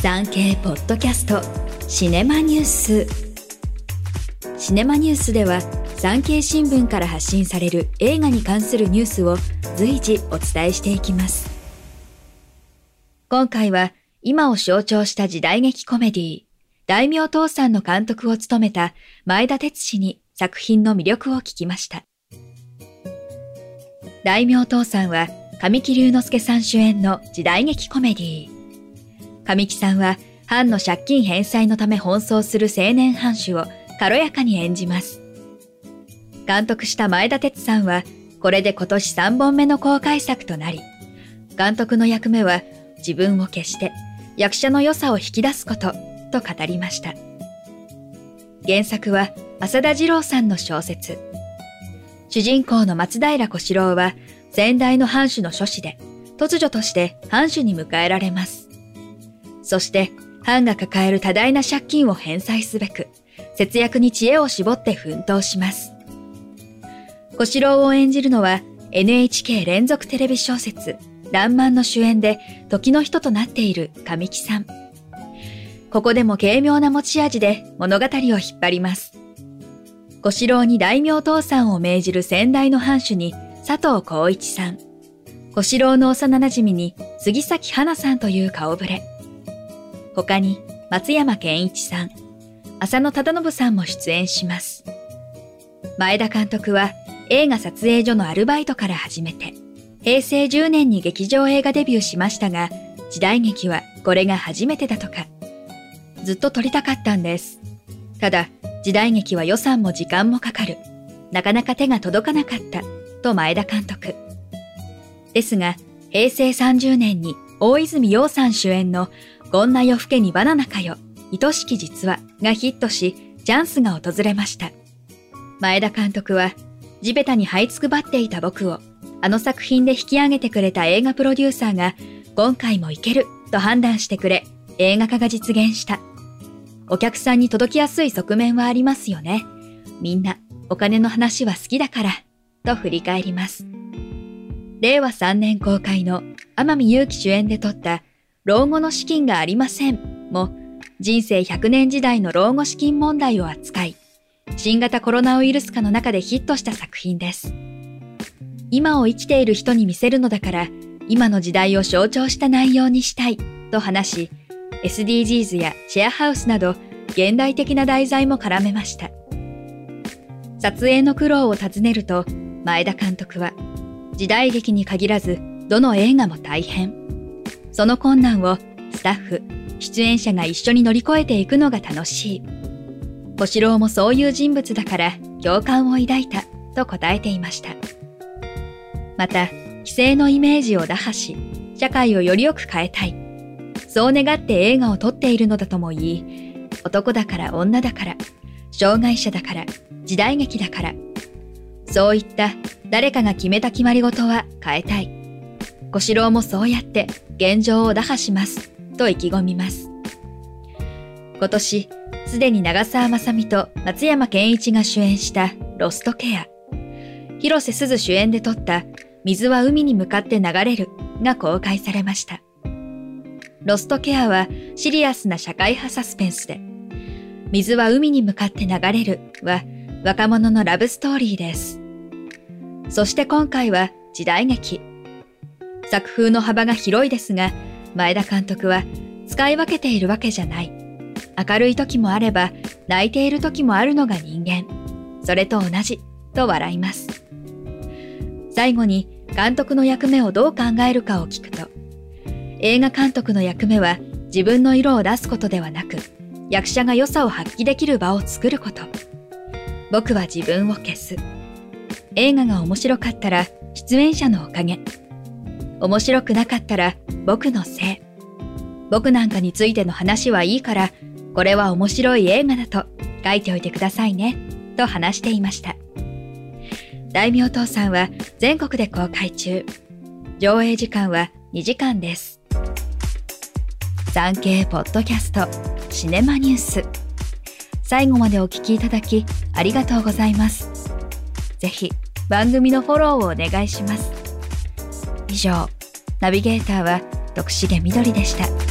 産経ポッドキャストシネマニュース。シネマニュースでは産経新聞から発信される映画に関するニュースを随時お伝えしていきます。今回は今を象徴した時代劇コメディ大名父さんの監督を務めた前田哲氏に作品の魅力を聞きました。大名父さんは神木隆之介さん主演の時代劇コメディ神木さんは、藩の借金返済のため奔走する青年藩主を軽やかに演じます。監督した前田哲さんは、これで今年3本目の公開作となり、監督の役目は自分を消して役者の良さを引き出すことと語りました。原作は浅田二郎さんの小説。主人公の松平小四郎は先代の藩主の諸子で突如として藩主に迎えられます。そして、藩が抱える多大な借金を返済すべく、節約に知恵を絞って奮闘します。小四郎を演じるのは、NHK 連続テレビ小説、らんまんの主演で時の人となっている神木さん。ここでも軽妙な持ち味で物語を引っ張ります。小四郎に大名父さんを命じる先代の藩主に佐藤浩一さん。小四郎の幼馴染に杉咲花さんという顔ぶれ。他に松山健一さん、浅野忠信さんも出演します。前田監督は映画撮影所のアルバイトから始めて、平成10年に劇場映画デビューしましたが、時代劇はこれが初めてだとか。ずっと撮りたかったんです。ただ、時代劇は予算も時間もかかる。なかなか手が届かなかった、と前田監督。ですが、平成30年に大泉洋さん主演のこんな夜更けにバナナかよ、愛しき実話がヒットし、チャンスが訪れました。前田監督は、地べたに這いつくばっていた僕を、あの作品で引き上げてくれた映画プロデューサーが、今回もいけると判断してくれ、映画化が実現した。お客さんに届きやすい側面はありますよね。みんな、お金の話は好きだから、と振り返ります。令和3年公開の天海祐希主演で撮った老後の資金がありませんも人生100年時代の老後資金問題を扱い、新型コロナウイルス化の中でヒットした作品です。今を生きている人に見せるのだから、今の時代を象徴した内容にしたいと話し、SDGs やシェアハウスなど現代的な題材も絡めました。撮影の苦労を尋ねると、前田監督は、時代劇に限らず、どの映画も大変。その困難をスタッフ、出演者が一緒に乗り越えていくのが楽しい。小四郎もそういう人物だから共感を抱いたと答えていました。また、既成のイメージを打破し、社会をよりよく変えたい。そう願って映画を撮っているのだとも言い、男だから女だから、障害者だから、時代劇だから、そういった誰かが決めた決まり事は変えたい。小四郎もそうやって現状を打破します、と意気込みます。今年、すでに長澤まさみと松山ケンイチが主演したロストケア。広瀬すず主演で撮った水は海に向かって流れるが公開されました。ロストケアはシリアスな社会派サスペンスで、水は海に向かって流れるは若者のラブストーリーです。そして今回は時代劇。作風の幅が広いですが、前田監督は使い分けているわけじゃない。明るい時もあれば、泣いている時もあるのが人間。それと同じ、と笑います。最後に監督の役目をどう考えるかを聞くと、映画監督の役目は自分の色を出すことではなく、役者が良さを発揮できる場を作ること。僕は自分を消す。映画が面白かったら出演者のおかげ。面白くなかったら僕のせい。僕なんかについての話はいいから、これは面白い映画だと書いておいてくださいね、と話していました。大名父さんは全国で公開中。上映時間は2時間です。産経ポッドキャストシネマニュース。最後までお聞きいただきありがとうございます。ぜひ番組のフォローをお願いします。以上、ナビゲーターは徳重みどりでした。